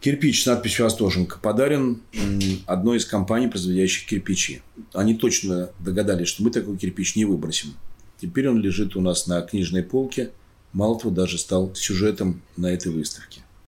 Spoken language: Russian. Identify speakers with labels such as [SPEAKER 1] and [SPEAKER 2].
[SPEAKER 1] Кирпич с надписью «Остоженко» подарен одной из компаний, производящих кирпичи. Они точно догадались, что мы такой кирпич не выбросим. Теперь он лежит у нас на книжной полке. Мало того, даже стал сюжетом на этой выставке.